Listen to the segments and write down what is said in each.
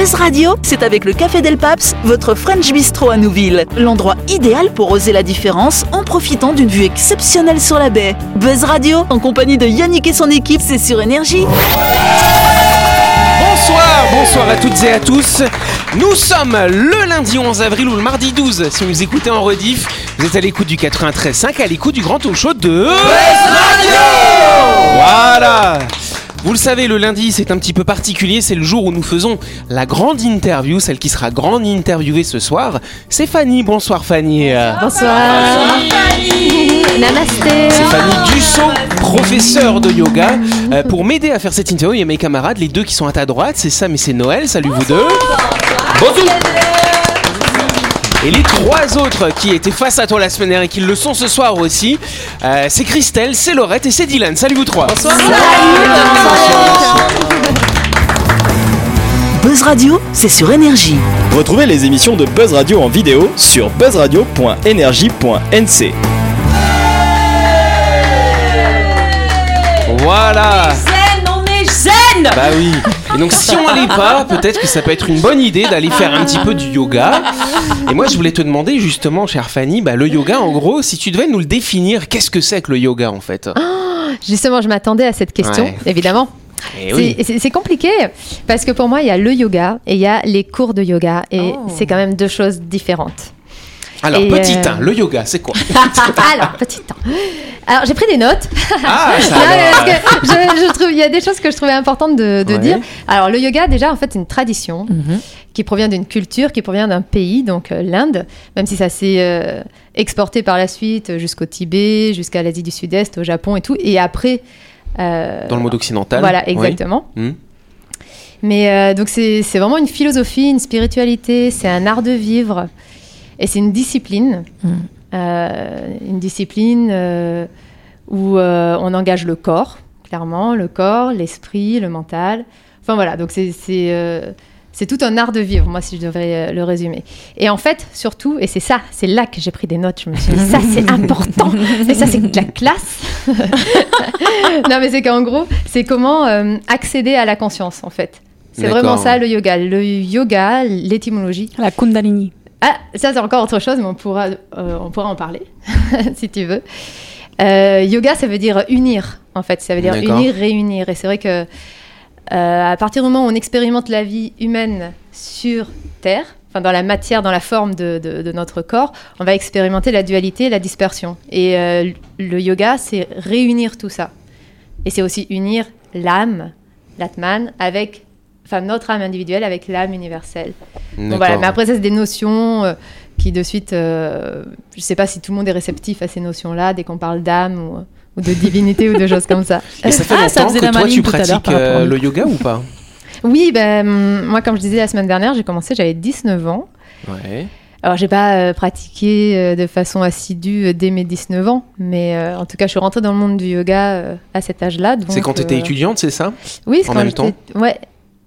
Buzz Radio, c'est avec le Café Del Paps, votre French Bistro à Nouville. L'endroit idéal pour oser la différence en profitant d'une vue exceptionnelle sur la baie. Buzz Radio, en compagnie de Yannick et son équipe, c'est sur Énergie. Bonsoir, bonsoir à toutes et à tous. Nous sommes le lundi 11 avril ou le mardi 12. Si vous écoutez en rediff, vous êtes à l'écoute du 93.5, à l'écoute du grand talk show de Buzz Radio. Voilà. Vous le savez, le lundi, c'est un petit peu particulier. C'est le jour où nous faisons la grande interview, celle qui sera grande interviewée ce soir. C'est Fanny. Bonsoir, Fanny. Bonsoir. Namasté. C'est Fanny Dussault, professeure de yoga. Euh, pour m'aider à faire cette interview, il y a mes camarades, les deux qui sont à ta droite. C'est Sam et c'est Noël. Salut vous deux. Bonjour. Et les trois autres qui étaient face à toi la semaine dernière et qui le sont ce soir aussi, euh, c'est Christelle, c'est Laurette et c'est Dylan. Salut vous trois. Buzz Radio, c'est sur Énergie. Retrouvez les émissions de Buzz Radio en vidéo sur buzzradio.energie.nc. Voilà. Bah oui. Et donc si on l'est pas, peut-être que ça peut être une bonne idée d'aller faire un petit peu du yoga. Et moi je voulais te demander justement, chère Fanny, bah, le yoga en gros, si tu devais nous le définir, qu'est-ce que c'est que le yoga en fait? Justement, je m'attendais à cette question, Ouais. évidemment. Eh oui. C'est- compliqué parce que pour moi, il y a le yoga et il y a les cours de yoga et c'est quand même deux choses différentes. Alors et, petit euh, 1, le yoga, c'est quoi Alors, petit temps. Alors, j'ai pris des notes. Ah, ça parce que je, je trouve, il y a des choses que je trouvais importantes de, de Ouais. dire. Alors, le yoga, déjà, en fait, c'est une tradition qui provient d'une culture, qui provient d'un pays, donc euh, l'Inde, même si ça s'est euh, exporté par la suite jusqu'au Tibet, jusqu'à l'Asie du Sud-Est, au Japon et tout. Et après. euh, Dans le monde occidental Voilà, oui. exactement. Hmm. Mais euh, donc, c'est vraiment une philosophie, une spiritualité, c'est un art de vivre et c'est une discipline. Euh, une discipline euh, où euh, on engage le corps, clairement, le corps, l'esprit, le mental. Enfin voilà, donc c'est c'est euh, c'est tout un art de vivre, moi, si je devrais euh, le résumer. Et en fait, surtout, et c'est ça, c'est là que j'ai pris des notes, je me suis dit, ça c'est important, et ça c'est de la classe. non, mais c'est qu'en gros, c'est comment euh, accéder à la conscience, en fait. C'est D'accord. vraiment ça le yoga. Le yoga, l'étymologie, La Kundalini. Ah, ça c'est encore autre chose, mais on pourra, euh, on pourra en parler, si tu veux. Euh, yoga, ça veut dire unir, en fait. Ça veut dire unir, réunir. Et c'est vrai que euh, à partir du moment où on expérimente la vie humaine sur Terre, enfin dans la matière, dans la forme de, de- de notre corps, on va expérimenter la dualité, la dispersion. Et le yoga, c'est réunir tout ça. Et c'est aussi unir l'âme, l'atman, avec, enfin notre âme individuelle avec l'âme universelle. Bon, voilà, mais après, ça, c'est des notions euh, qui, de suite, euh, je ne sais pas si tout le monde est réceptif à ces notions-là, dès qu'on parle d'âme ou, ou de divinité ou de choses comme ça. Et ça fait Ah, ça longtemps faisait que la toi tu pratiques euh, le yoga ou pas? Oui, ben, moi, comme je disais la semaine dernière, j'ai commencé, j'avais 19 ans. Ouais. Alors, j'ai pas euh, pratiqué euh, de façon assidue euh, dès mes 19 ans, mais euh, en tout cas, je suis rentrée dans le monde du yoga euh, à cet âge-là. C'est donc, quand tu étais étudiante, c'est ça? Oui, c'est en quand même temps? Ouais,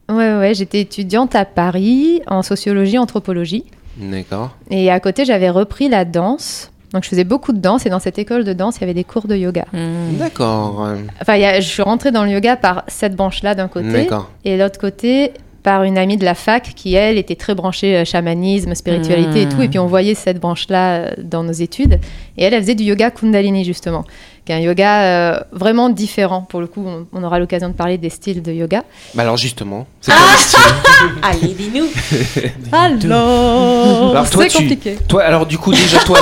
ouais, ouais, j'étais étudiante à Paris en sociologie, anthropologie. D'accord. Et à côté, j'avais repris la danse. Donc, je faisais beaucoup de danse. Et dans cette école de danse, il y avait des cours de yoga. D'accord. euh, Enfin, il y a- je suis rentrée dans le yoga par cette branche-là d'un côté. D'accord. Et de l'autre côté, par une amie de la fac qui, elle, était très branchée euh, chamanisme, spiritualité et tout. Et puis, on voyait cette branche-là euh, dans nos études. Et elle, elle faisait du yoga Kundalini, justement. Qui est un yoga euh, vraiment différent. Pour le coup, on, on aura l'occasion de parler des styles de yoga. Bah alors justement, c'est Ah quoi le style Allez, dis-nous. Alors, Alors, toi, c'est tu- compliqué. Toi, alors du coup, déjà, toi,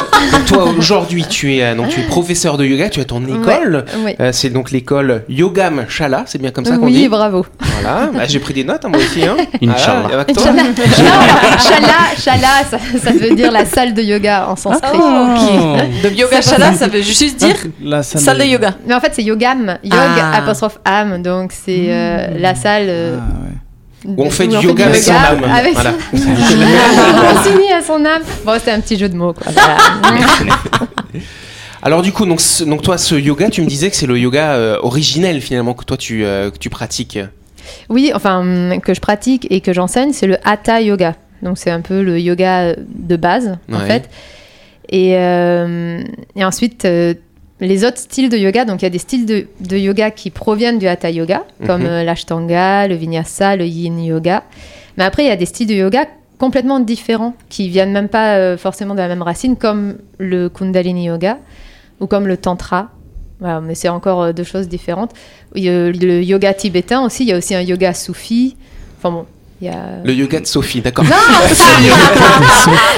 toi aujourd'hui, tu es, euh, donc, tu es professeur de yoga, tu as ton école. Ouais. Euh, c'est donc l'école Yogam Shala, c'est bien comme ça qu'on oui, dit bravo. Voilà, Bah, j'ai pris des notes, hein, moi aussi. Hein. Inch'Allah. Non, Shala, Shala, ça, ça veut dire la salle de yoga en sanskrit. De yoga shala, ça veut juste dire La salle de yoga. Mais en fait, c'est yogam, yog Ah. apostrophe âme, donc c'est euh, la salle. euh, Ah, ouais. Où on fait du yoga avec son âme. Avec Voilà. on s'unit à son âme. Bon, c'était un petit jeu de mots, quoi. Voilà. Alors du coup, donc, ce- donc toi, ce yoga, tu me disais que c'est le yoga euh, originel finalement que toi tu, euh, que tu pratiques. oui, enfin, hum, que je pratique et que j'enseigne, c'est le hatha yoga. Donc, c'est un peu le yoga de base, en fait. Et, euh, et ensuite, euh, les autres styles de yoga, donc il y a des styles de, de yoga qui proviennent du hatha yoga, comme Mhm. euh, l'ashtanga, le vinyasa, le yin yoga. Mais après, il y a des styles de yoga complètement différents qui viennent même pas euh, forcément de la même racine, comme le Kundalini Yoga ou comme le Tantra. Voilà, mais c'est encore euh, deux choses différentes. Il y a le yoga tibétain aussi, il y a aussi un yoga soufi. Enfin bon, il y a. Le yoga de Sophie, d'accord.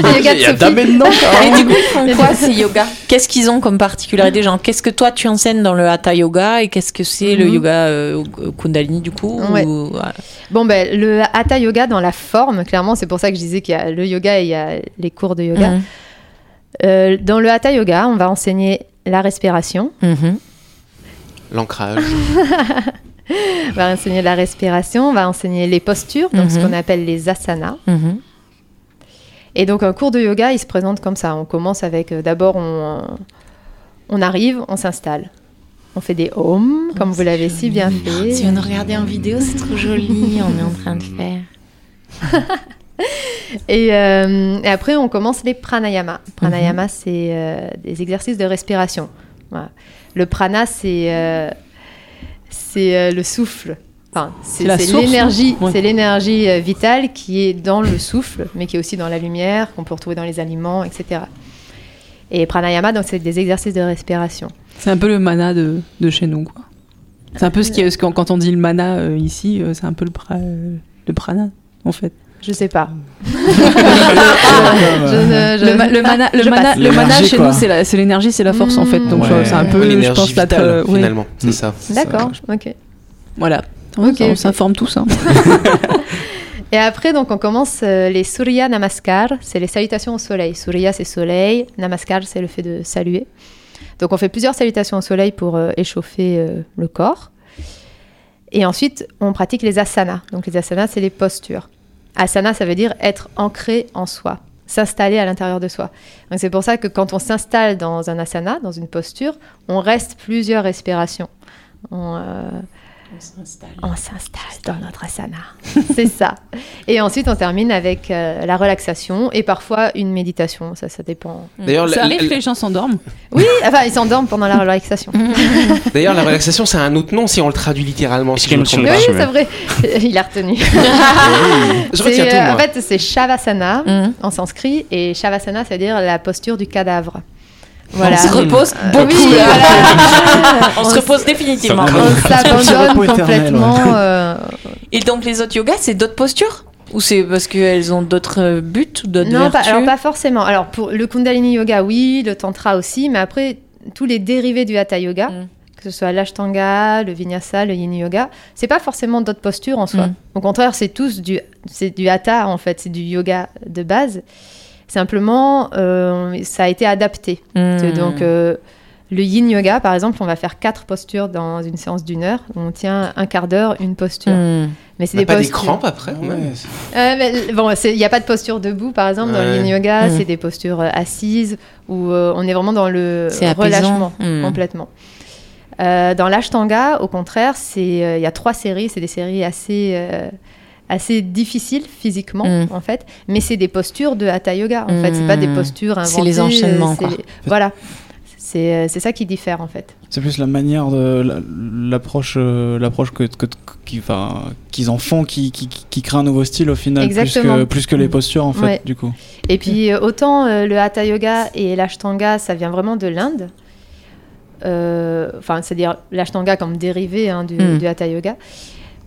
Le yoga de Il y a Sophie. Maintenant Et du coup, ils font quoi ces yogas? Qu'est-ce qu'ils ont comme particularité Genre, qu'est-ce que toi tu enseignes dans le Hatha Yoga et qu'est-ce que c'est le Mhm. yoga euh, Kundalini du coup Ouais. ou- voilà. Bon, ben, le hatha yoga dans la forme, clairement, c'est pour ça que je disais qu'il y a le yoga et il y a les cours de yoga. Mhm. Euh, dans le hatha yoga, on va enseigner la respiration. Mhm. L'ancrage. On va enseigner la respiration, on va enseigner les postures, donc ce Mhm. qu'on appelle les asanas. Mhm. Et donc, un cours de yoga, il se présente comme ça. On commence avec, euh, d'abord, on, on arrive, on s'installe. On fait des ohms, comme vous l'avez si bien fait. Si on regardait en vidéo, c'est trop joli. on est en train de faire. Et, euh, et après, on commence les pranayama. Pranayama, c'est euh, des exercices de respiration. Voilà. Le prana, c'est euh, c'est euh, le souffle. Enfin, c'est l'énergie, Ouais. c'est l'énergie euh, vitale qui est dans le souffle, mais qui est aussi dans la lumière, qu'on peut retrouver dans les aliments, etc. Et pranayama, donc c'est des exercices de respiration. C'est un peu le mana de, de chez nous, quoi. C'est un peu ce qui est, ce qu'on- quand on dit le mana euh, ici, euh, c'est un peu le, pra- euh, le prana, en fait. Je sais pas. Le, ma- le mana, le je mana, passe. le mana L'énergie, chez quoi. nous, c'est la- c'est l'énergie, c'est la force, en fait. Donc, Ouais. c'est un peu, je L'énergie pense, la vitale, finalement, c'est Mm. ça. D'accord, ok. Voilà. Ok, on s'informe tous. Hein. Et après, donc, on commence euh, les Surya Namaskar, c'est les salutations au soleil. Surya, c'est soleil, Namaskar, c'est le fait de saluer. Donc, on fait plusieurs salutations au soleil pour euh, échauffer euh, le corps. Et ensuite, on pratique les asanas. Donc, les asanas, c'est les postures. Asana, ça veut dire être ancré en soi, s'installer à l'intérieur de soi. C'est pour ça que quand on s'installe dans un asana, dans une posture, on reste plusieurs respirations. On, euh, on s'installe dans notre asana. C'est ça. Et ensuite, on termine avec euh, la relaxation et parfois une méditation. Ça, ça dépend. D'ailleurs, Ça arrive que les gens s'endorment. Oui, enfin, ils s'endorment pendant la relaxation. d'ailleurs, la relaxation, c'est un autre nom si on le traduit littéralement. Si je me autre trompe oui, c'est vrai. Il a retenu. Je C'est, retiens tout, euh, moi. en fait, c'est Shavasana Mhm. en sanskrit et Shavasana, c'est-à-dire la posture du cadavre. Voilà. On se repose Euh, beaucoup oui, là. voilà. on se repose définitivement. On s'abandonne complètement. euh, Et donc les autres yogas, c'est d'autres postures Ou c'est parce qu'elles ont d'autres euh, buts ou d'autres Non, pas, alors pas forcément. Alors pour le Kundalini Yoga, oui, le Tantra aussi, mais après tous les dérivés du Hatha Yoga, Mm. que ce soit l'Ashtanga, le Vinyasa, le Yin Yoga, c'est pas forcément d'autres postures en soi. Mm. Au contraire, c'est tous du, c'est du Hatha en fait, c'est du yoga de base. Simplement, euh, ça a été adapté. Hmm. Donc euh, le Yin Yoga, par exemple, on va faire quatre postures dans une séance d'une heure. où On tient un quart d'heure une posture. Hmm. Mais c'est a des pas des postures. crampes après Ouais, Euh, mais, bon, il n'y a pas de posture debout, par exemple, dans le yin yoga, Mhm. c'est des postures euh, assises où euh, on est vraiment dans le C'est apaisant. relâchement Mhm. complètement. Euh, dans l'ashtanga, au contraire, c'est euh, il y a trois séries, c'est des séries assez euh, assez difficiles physiquement Mhm. en fait, mais c'est des postures de hatha yoga en fait, c'est pas des Mhm. postures inventées. C'est les enchaînements, c'est quoi. les- Voilà, c'est euh, c'est ça qui diffère en fait. C'est plus la manière de la- l'approche, euh, l'approche que, que- qui- enfin, qu'ils en font, qui, qui, qui crée un nouveau style au final, plus Exactement. que, plus que les postures en fait, Ouais. du coup. Et puis euh, autant euh, le hatha yoga et l'ashtanga, ça vient vraiment de l'Inde. Euh, Enfin, c'est-à-dire l'ashtanga comme dérivé hein, du, Mm. du hatha yoga.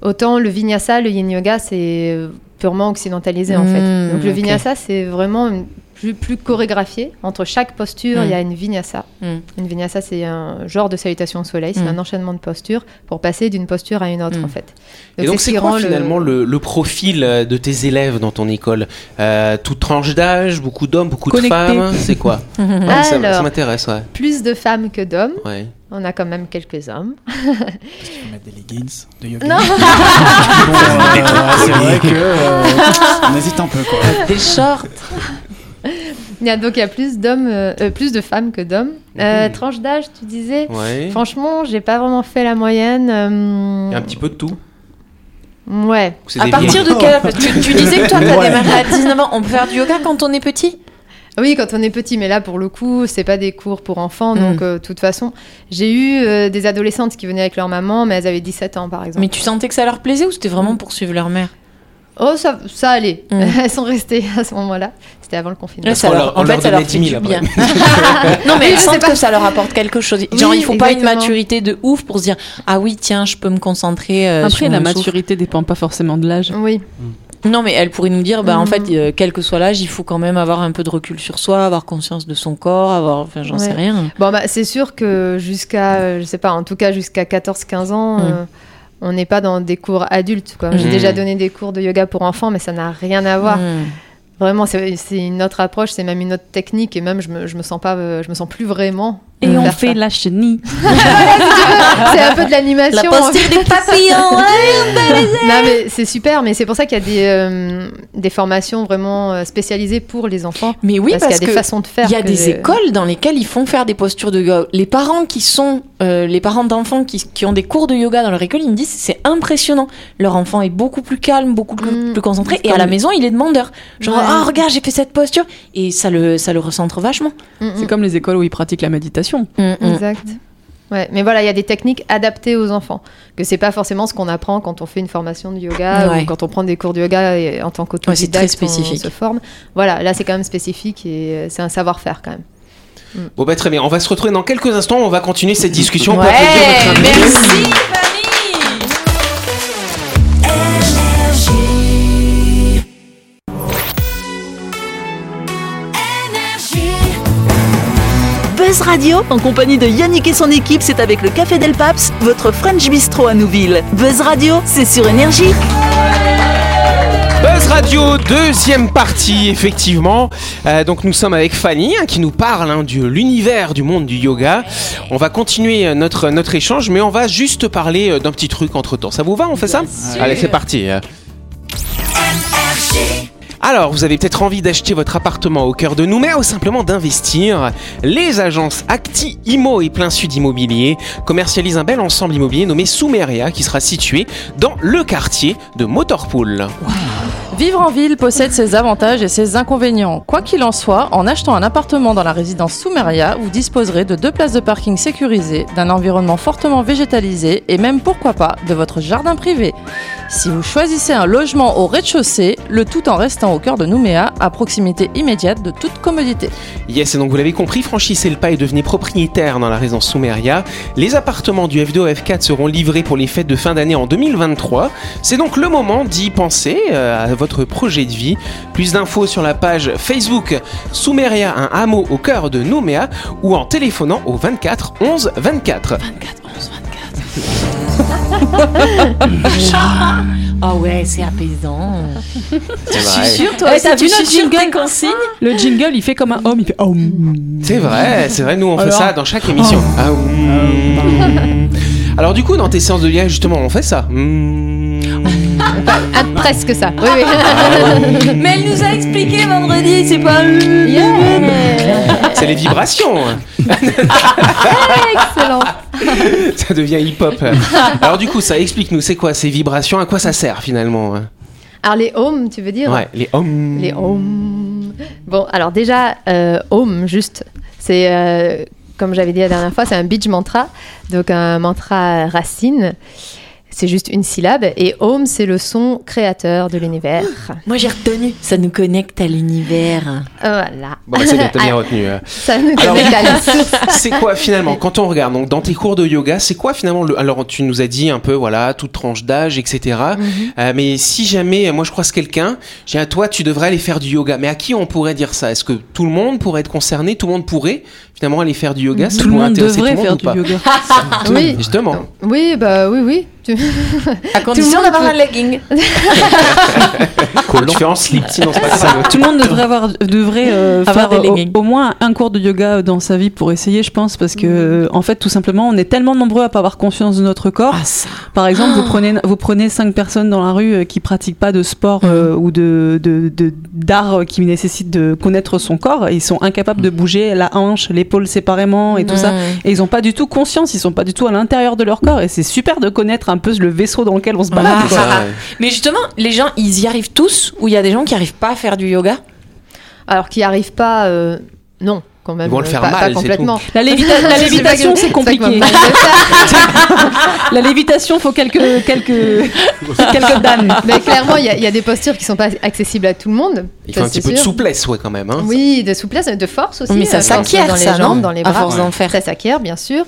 Autant le vinyasa, le yin yoga, c'est purement occidentalisé en fait. Mm, Donc le vinyasa, c'est vraiment une- plus, plus chorégraphié. Entre chaque posture, il y a une vinyasa. Mm. Une vinyasa, c'est un genre de salutation au soleil, c'est Mm. un enchaînement de postures pour passer d'une posture à une autre en fait. Et donc, ce c'est qui quoi le- finalement le... Le, profil euh, de tes élèves dans ton école? Euh, Toute tranche d'âge, beaucoup d'hommes, beaucoup de femmes? C'est quoi? Ouais, Ça, ça Alors. m'intéresse, ouais. Plus de femmes que d'hommes. ouais. On a quand même quelques hommes. Parce qu'il faut mettre des leggings de yoga. Non. Bon, euh, c'est vrai que euh, on hésite un peu quoi. Des shorts. Il y a donc il y a plus d'hommes, euh, euh, plus de femmes que d'hommes. Euh, Mhm. tranche d'âge, tu disais. Ouais. Franchement, j'ai pas vraiment fait la moyenne. euh, Il y a un petit peu de tout. Ouais. À partir vieilles de quel âge? Parce que tu, tu disais que toi, t'as Ouais. démarré à 19 ans. On peut faire du yoga quand on est petit? Oui, quand on est petit, mais là pour le coup, c'est pas des cours pour enfants, Mhm. donc euh, de toute façon, j'ai eu euh, des adolescentes qui venaient avec leur maman, mais elles avaient 17 ans par exemple. Mais tu sentais que ça leur plaisait ou c'était vraiment pour suivre leur mère? Oh, ça, ça allait. Mm. Elles sont restées à ce moment-là. C'était avant le confinement. Ouais, ça On leur- leur- en fait, leur ça leur fait 10 du 000 bien. non, mais je sais pas. que ça leur apporte quelque chose. Genre, Oui, il faut pas une maturité de ouf pour se dire Ah oui, tiens, je peux me concentrer. euh, Après, sur la mon souffle. maturité dépend pas forcément de l'âge. Oui. Non, mais elle pourrait nous dire Bah, en fait, euh, quel que soit l'âge, il faut quand même avoir un peu de recul sur soi, avoir conscience de son corps, avoir. Enfin, j'en sais rien. Bon, bah, c'est sûr que jusqu'à, euh, je sais pas, en tout cas jusqu'à 14-15 ans, Mm. euh, on n'est pas dans des cours adultes. quoi. J'ai Mm. déjà donné des cours de yoga pour enfants, mais ça n'a rien à voir. Vraiment, c'est une autre approche, c'est même une autre technique, et même je me, je me sens pas, euh, je me sens plus vraiment. Et euh, on fait ça. la chenille. C'est un peu de l'animation. La posture des papillons, ouais. Non, mais c'est super, mais c'est pour ça qu'il y a des, euh, des formations vraiment spécialisées pour les enfants. Mais oui, parce, parce, qu'il y a des façons de faire. Il y a des écoles dans lesquelles ils font faire des postures de yoga. Les parents qui sont, euh, les parents d'enfants qui, qui ont des cours de yoga dans leur école, ils me disent c'est impressionnant. Leur enfant est beaucoup plus calme, beaucoup plus, Mm. plus concentré, et à la maison il est demandeur. Genre Ouais. ah regarde j'ai fait cette posture et ça le ça le recentre vachement. Mm, mm. C'est comme les écoles où ils pratiquent la méditation. Exact. Ouais, mais voilà, il y a des techniques adaptées aux enfants. Que c'est pas forcément ce qu'on apprend quand on fait une formation de yoga Ouais. ou quand on prend des cours de yoga et en tant Ouais, c'est qu'autodidacte, très on spécifique. se forme. Voilà, là c'est quand même spécifique et euh, c'est un savoir-faire quand même. Bon, bah très bien. On va se retrouver dans quelques instants. On va continuer cette discussion. Ouais, notre invité. merci. Buzz Radio, en compagnie de Yannick et son équipe, c'est avec le Café Del Paps, votre French Bistro à Nouville. Buzz Radio, c'est sur Énergie. Radio, deuxième partie, effectivement. Euh, donc nous sommes avec Fanny hein, qui nous parle hein, de l'univers du monde du yoga. On va continuer euh, notre, notre échange, mais on va juste parler euh, d'un petit truc entre temps. Ça vous va On fait ça? Allez, c'est parti. euh. Alors, vous avez peut-être envie d'acheter votre appartement au cœur de Nouméa ou simplement d'investir. Les agences Acti Imo et Plein Sud Immobilier commercialisent un bel ensemble immobilier nommé Soumeria qui sera situé dans le quartier de Motorpool. Vivre en ville possède ses avantages et ses inconvénients. Quoi qu'il en soit, en achetant un appartement dans la résidence Soumeria, vous disposerez de deux places de parking sécurisées, d'un environnement fortement végétalisé et même pourquoi pas de votre jardin privé. Si vous choisissez un logement au rez-de-chaussée, le tout en restant au cœur de Nouméa, à proximité immédiate de toute commodité. Yes, et donc vous l'avez compris, franchissez le pas et devenez propriétaire dans la résidence Soumeria. Les appartements du F2 au F4 seront livrés pour les fêtes de fin d'année en 2023. C'est donc le moment d'y penser euh, à votre projet de vie. Plus d'infos sur la page Facebook Soumeria, un hameau au cœur de Nouméa ou en téléphonant au 24 11 24. 24 11 24. Ah ouais, c'est apaisant. C'est Je suis sûre, toi, Eh, t'as vu notre jingle tes consignes Le jingle, il fait comme un homme, il fait oh. C'est vrai, c'est vrai, nous on fait ça dans chaque émission. Ah, mm. Alors du coup, dans tes séances de yoga, justement, on fait ça. Mm. Ah, presque ça. Oui, oui. Mais elle nous a expliqué vendredi, c'est pas. C'est les vibrations. Excellent. ça devient hip-hop. Alors du coup, ça explique-nous, c'est quoi ces vibrations À quoi ça sert finalement Alors les home, tu veux dire Ouais, les hommes. Les home. Bon, alors déjà, euh, home, juste, c'est, euh, comme j'avais dit la dernière fois, c'est un beach mantra, donc un mantra racine. C'est juste une syllabe. Et home, c'est le son créateur de l'univers. Moi j'ai retenu, ça nous connecte à l'univers. Voilà. Bon, bah, c'est bien, t'as bien retenu. euh. Ça nous Alors, connecte à la source. C'est quoi finalement quand on regarde donc dans tes cours de yoga, c'est quoi finalement le alors tu nous as dit un peu voilà toute tranche d'âge etc. Euh, mais si jamais moi je croise quelqu'un, j'ai à toi tu devrais aller faire du yoga. Mais à qui on pourrait dire ça? Est-ce que tout le monde pourrait être concerné? Tout le monde pourrait finalement aller faire du yoga? Tout le monde devrait tout le faire du yoga. Oui. Justement. Oui, bah oui, oui. Tu- À condition d'avoir peut- un legging. Tu fais en slip, sinon c'est pas ça. Tout le monde devrait avoir devrait euh, Avoir faire des au, leggings. au moins un cours de yoga dans sa vie pour essayer, je pense, parce que euh, en fait, tout simplement, on est tellement nombreux à pas avoir conscience de notre corps. Ah. Par exemple, vous prenez vous prenez cinq personnes dans la rue euh, qui pratiquent pas de sport euh, ou de d'art qui nécessite de connaître son corps, ils sont incapables de bouger la hanche, l'épaule séparément et tout ça. Et ils ont pas du tout conscience, ils sont pas du tout à l'intérieur de leur corps. Et c'est super de connaître un peu le vaisseau dans lequel on se balade. Ah. Ça, ouais. Mais justement, les gens, ils y arrivent tous ou il y a des gens qui arrivent pas à faire du yoga? Alors qui arrive pas, euh, non. quand même. Ils vont le euh, faire pas, mal, pas complètement. La, lévita- lévitation, c'est compliqué. La lévitation, faut quelques quelques quelques dames. Mais clairement, il y, a- il y a des postures qui sont pas accessibles à tout le monde. Il faut ça, un petit peu de souplesse, ouais, quand même. Hein. Oui, de souplesse, de force aussi. Mais ça euh, force s'acquiert, dans les ça, jambes, non? dans les À bras. force d'en faire. Ça s'acquiert, bien sûr.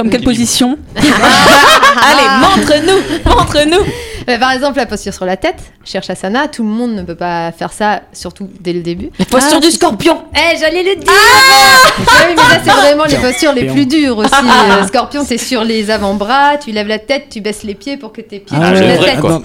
Comme quelle position Allez, montre-nous, montre-nous. Mais par exemple, la posture sur la tête, cherche asana, tout le monde ne peut pas faire ça, surtout dès le début. La posture Ah, du scorpion. Eh, j'allais le dire Ah oui, mais là, c'est vraiment les postures les plus dures aussi. Euh, scorpion, c'est sur les avant-bras, tu lèves la tête, tu baisses les pieds pour que tes pieds Ah touchent la tête. Non,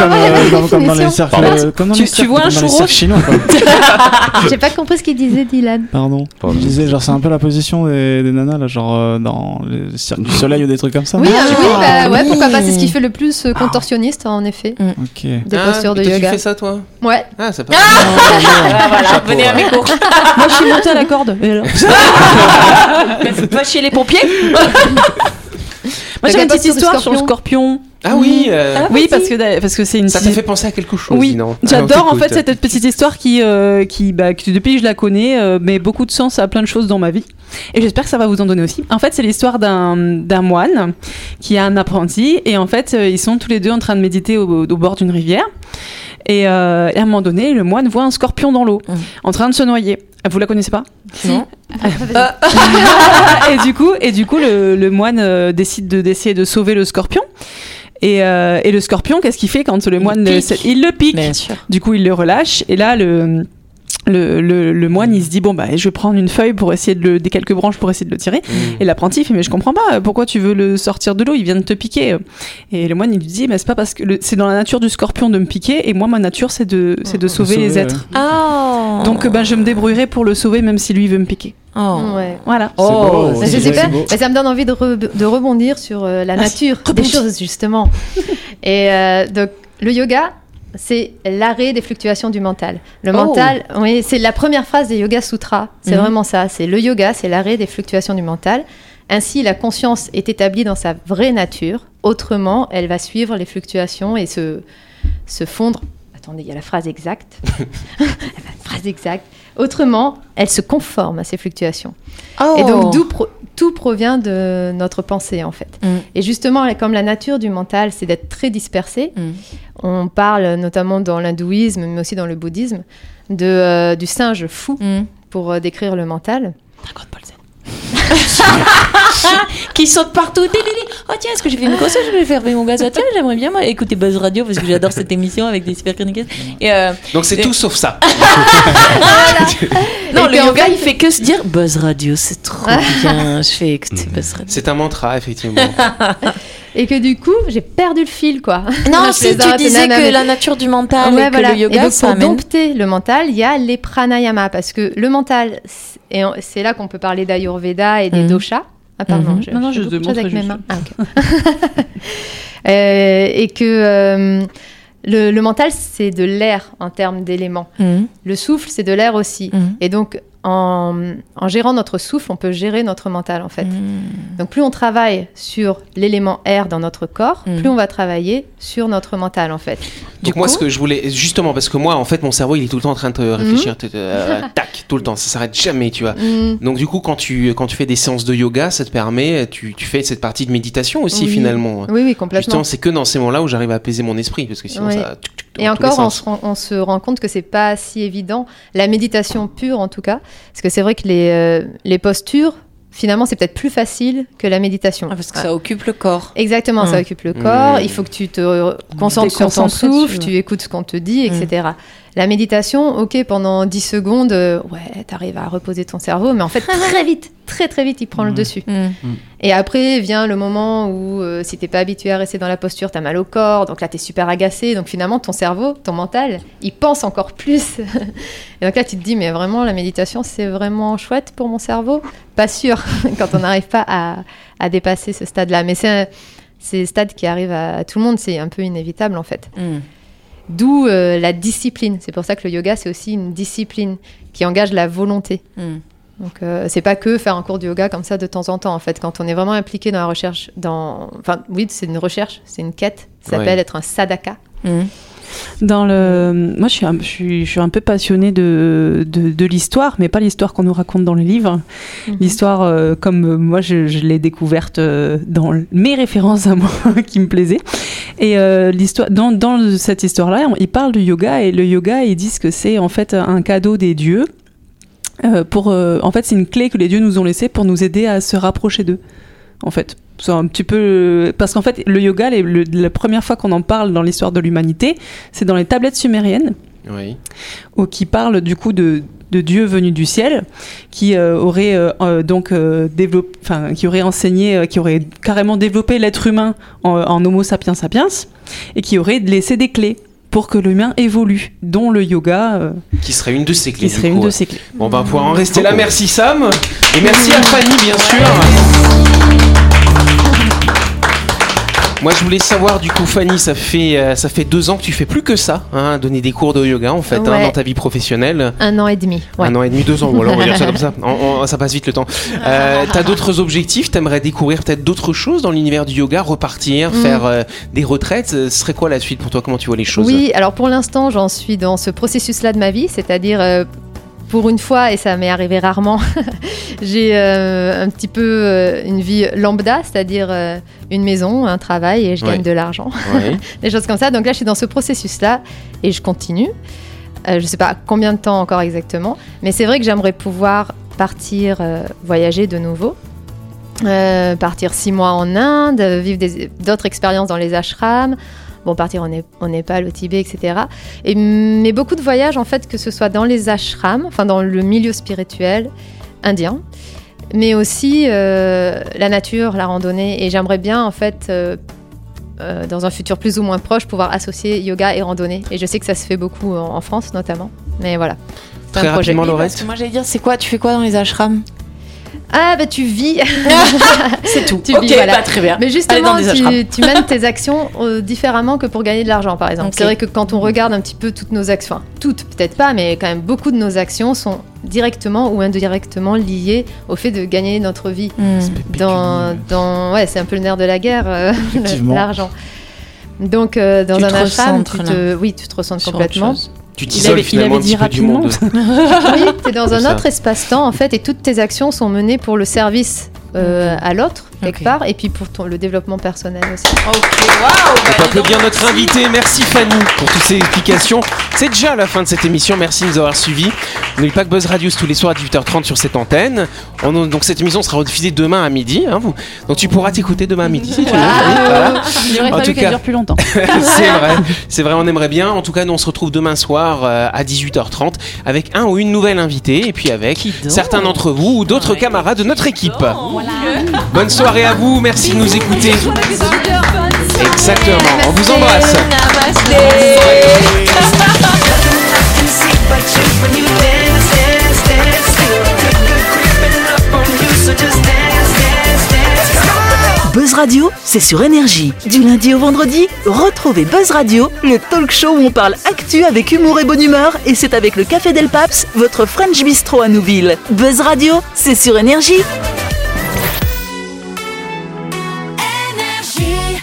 euh, les euh, Tu- les vois un les cercles chinois. J'ai pas compris ce qu'il disait, Dylan. Pardon. Je disais, genre, c'est un peu la position des, des nanas, là, genre, euh, dans le cirque du soleil ou des trucs comme ça. Oui, non euh, oui, bah ouais, pourquoi pas, c'est ce qui fait le plus euh, contorsionniste, en effet, Ok. des Ah, postures de toi, yoga. Tu fais ça, toi Ouais, Ah, c'est pas voilà, Chapeau, venez à mes cours. Moi, je suis montée à la corde. Et alors Va chez les pompiers. Moi, j'ai une petite histoire sur le scorpion. Ah oui, euh, Oui, parce que parce que c'est une. ça t'a fait penser à quelque chose, Oui, non j'adore en fait cette petite histoire qui, euh, qui, bah, qui, depuis que je la connais, euh, met beaucoup de sens à plein de choses dans ma vie. Et j'espère que ça va vous en donner aussi. En fait, c'est l'histoire d'un d'un moine qui a un apprenti et en fait, euh, ils sont tous les deux en train de méditer au, au bord d'une rivière. Et, euh, et à un moment donné, le moine voit un scorpion dans l'eau, Mm. en train de se noyer. Vous la connaissez pas? Non. et du coup, et du coup, le, le moine décide de d'essayer de sauver le scorpion. Et, euh, et le scorpion, qu'est-ce qu'il fait quand le Il moine pique. le, il le pique Bien sûr. Du coup, il le relâche. Et là, le le, le, le moine, il se dit bon bah, je vais prendre une feuille pour essayer de le, des quelques branches pour essayer de le tirer. Mm. Et l'apprenti il fait mais je comprends pas. Pourquoi tu veux le sortir de l'eau? Il vient de te piquer. Et le moine il lui dit mais c'est pas parce que le- c'est dans la nature du scorpion de me piquer et moi ma nature c'est de c'est de sauver les êtres. Oh. Donc ben je me débrouillerai pour le sauver même si lui veut me piquer. Oh. ouais. Voilà. C'est beau, beau. Mais ça me donne envie de, re- de rebondir sur euh, la nature des choses, justement. Et euh, donc, le yoga, c'est l'arrêt des fluctuations du mental. Le Oh. mental, oui, c'est la première phrase des Yoga Sutras. C'est Mhm. vraiment ça. C'est le yoga, c'est l'arrêt des fluctuations du mental. Ainsi, la conscience est établie dans sa vraie nature. Autrement, elle va suivre les fluctuations et se, se fondre. Attendez, il y a la phrase exacte. la phrase exacte. Autrement, elle se conforme à ces fluctuations. Oh. Et donc, pro- tout provient de notre pensée, en fait. Mm. Et justement, comme la nature du mental, c'est d'être très dispersé, Mm. on parle notamment dans l'hindouisme, mais aussi dans le bouddhisme, de, euh, du singe fou Mm. pour euh, décrire le mental. qui saute partout. Oh tiens, est-ce que j'ai fait une grosse Je vais faire mon gaz. Tiens, j'aimerais bien moi, écouter Buzz Radio parce que j'adore cette émission avec des super chroniqueuses. Et euh, Donc c'est Et- tout sauf ça. non, Et le en yoga, fait- il fait que se dire Buzz Radio, c'est trop bien. Je fais écouter Buzz Radio. C'est un mantra, effectivement. Et que du coup, j'ai perdu le fil, quoi. Non, si tu disais que mais- la nature du mental Ouais, et que voilà. le yoga, et donc, ça pour amène. dompter le mental, il y a les pranayamas, parce que le mental, c'est- et c'est là qu'on peut parler d'Ayurveda et des Mhm. doshas. Ah, pardon, Mhm. je, Non, non, je je avec mes juste. mains. Ah. Euh, et que euh, le, le mental, c'est de l'air en termes d'éléments. Mhm. Le souffle, c'est de l'air aussi. Et donc, en, en gérant notre souffle, on peut gérer notre mental, en fait. Mhm. Donc, plus on travaille sur l'élément air dans notre corps, Mhm. plus on va travailler sur notre mental, en fait. Donc moi, ce que je voulais, justement, parce que moi, en fait, mon cerveau, il est tout le temps en train de réfléchir, t- euh, tac, tout le temps, ça s'arrête jamais, tu vois. Donc du coup, quand tu quand tu fais des séances de yoga, ça te permet, tu, tu fais cette partie de méditation aussi Oui. finalement. Oui, oui, complètement. Justement, c'est que dans ces moments-là où j'arrive à apaiser mon esprit, parce que sinon Oui. ça. tuc, tuc, Et encore, on se, rend, on se rend compte que c'est pas si évident. La méditation pure, en tout cas, parce que c'est vrai que les, euh, les postures, finalement, c'est peut-être plus facile que la méditation. Ah, parce que ça occupe le corps. Exactement, ça Mm. occupe le corps. Mm. Il faut que tu te concentres sur ton souffle, tu écoutes ce qu'on te dit, Mm. etc. La méditation, ok, pendant 10 secondes, euh, ouais, t'arrives à reposer ton cerveau, mais en fait, très vite, très très vite, il prend le Mm. dessus. Mhm. Et après vient le moment où, euh, si t'es pas habitué à rester dans la posture, t'as mal au corps, donc là t'es super agacé. Donc finalement, ton cerveau, ton mental, il pense encore plus. Et donc là, tu te dis, mais vraiment, la méditation, c'est vraiment chouette pour mon cerveau? Pas sûr, quand on n'arrive pas à, à dépasser ce stade-là. Mais c'est un- c'est stade qui arrive à, à tout le monde, c'est un peu inévitable en fait. D'où euh, la discipline. C'est pour ça que le yoga, c'est aussi une discipline qui engage la volonté. Mhm. Donc euh, c'est pas que faire un cours de yoga comme ça de temps en temps en fait. Quand on est vraiment impliqué dans la recherche, dans, enfin oui c'est une recherche, c'est une quête. Ça Ouais. s'appelle être un sadhaka. Mhm. Dans le, moi, je suis, un, je suis, je suis un peu passionnée de, de, de l'histoire, mais pas l'histoire qu'on nous raconte dans les livres. Mhm. L'histoire, euh, comme euh, moi, je, je l'ai découverte euh, dans mes références à moi qui me plaisaient. Et euh, l'histoire, dans, dans cette histoire-là, ils parlent du yoga et le yoga, ils disent que c'est en fait un cadeau des dieux. Euh, pour, en fait, c'est une clé que les dieux nous ont laissée pour nous aider à se rapprocher d'eux. En fait, c'est un petit peu parce qu'en fait, le yoga, le- la première fois qu'on en parle dans l'histoire de l'humanité, c'est dans les tablettes sumériennes Oui. où qui parle du coup de, de Dieu venu du ciel, qui euh, aurait euh, euh, donc euh, développé, enfin qui aurait enseigné, qui aurait carrément développé l'être humain en, en Homo sapiens sapiens, et qui aurait laissé des clés pour que l'humain évolue, dont le yoga, Qui serait une de ces clés. qui serait coup, une de ces clés. Bon, on va pouvoir en rester là. Merci Sam. Et merci à Fanny, bien sûr. Moi, je voulais savoir, du coup, Fanny, ça fait, euh, ça fait deux ans que tu fais plus que ça, hein, donner des cours de yoga, en fait, hein, Ouais. dans ta vie professionnelle. Un an et demi. ouais. Un an et demi, deux ans, voilà, on va dire ça comme ça. En- ça passe vite le temps. Euh, T'as d'autres objectifs? T'aimerais découvrir peut-être d'autres choses dans l'univers du yoga, repartir, Mm. faire euh, des retraites? Euh, Ce serait quoi la suite pour toi? Comment tu vois les choses? Oui, alors pour l'instant, j'en suis dans ce processus-là de ma vie, c'est-à-dire euh, pour une fois, et ça m'est arrivé rarement, j'ai euh, un petit peu euh, une vie lambda, c'est-à-dire euh, une maison, un travail et je Ouais. gagne de l'argent, Ouais. des choses comme ça. Donc là, je suis dans ce processus-là et je continue. Je ne sais pas combien de temps encore exactement, mais c'est vrai que j'aimerais pouvoir partir voyager de nouveau. Partir six mois en Inde, vivre d'autres expériences dans les ashrams, bon, partir au Népal, au Tibet, etc. Et, mais beaucoup de voyages, en fait, que ce soit dans les ashrams, enfin dans le milieu spirituel indien, mais aussi euh, la nature, la randonnée. Et j'aimerais bien, en fait, euh, euh, dans un futur plus ou moins proche, pouvoir associer yoga et randonnée. Et je sais que ça se fait beaucoup en, en France, notamment. Mais voilà. C'est Très un projet. rapidement, Oui, Laurette. moi j'allais dire, c'est quoi Tu fais quoi dans les ashrams? Ah, bah tu vis C'est tout. Tu ok, vis, voilà. bah, très bien. Mais justement, ashrams. tu, tu mènes tes actions euh, différemment que pour gagner de l'argent, par exemple. C'est vrai que quand on regarde un petit peu toutes nos actions, enfin, toutes peut-être pas, mais quand même beaucoup de nos actions sont directement ou indirectement liées au fait de gagner notre vie. Hmm. Dans, dans, ouais, c'est un peu le nerf de la guerre, euh, l'argent. Donc, euh, dans Tu un te ashram, recentres, tu te, oui, tu te autre complètement. Tu t'isoles il finalement un petit peu du monde. Oui, tu es dans un autre espace-temps en fait, et toutes tes actions sont menées pour le service euh, à l'autre quelque Ok. part, et puis pour ton, le développement personnel aussi. Ok, waouh On peut applaudir notre invité. Merci Fanny pour toutes ces explications. C'est déjà la fin de cette émission. Merci de nous avoir suivis. N'oubliez pas que Buzz Radio, c'est tous les soirs à 18h30 sur cette antenne. On- donc cette émission sera rediffusée demain à midi. hein, vous. Donc tu pourras t'écouter demain à midi si tu veux. Voilà. Il aurait En fallu tout qu'elle cas- dure plus longtemps. c'est vrai, c'est vrai, on aimerait bien. En tout cas, nous on se retrouve demain soir euh, à 18h30 avec un ou une nouvelle invitée et puis avec certains d'entre vous ou d'autres camarades de notre équipe. Bonne merci de nous écouter. Exactement, on vous embrasse. Buzz Radio, c'est sur énergie. Du lundi au vendredi, retrouvez Buzz Radio, le talk show où on parle actu avec humour et bonne humeur, et c'est avec le Café Del Paps, votre French Bistro à Nouville. Buzz Radio, c'est sur énergie.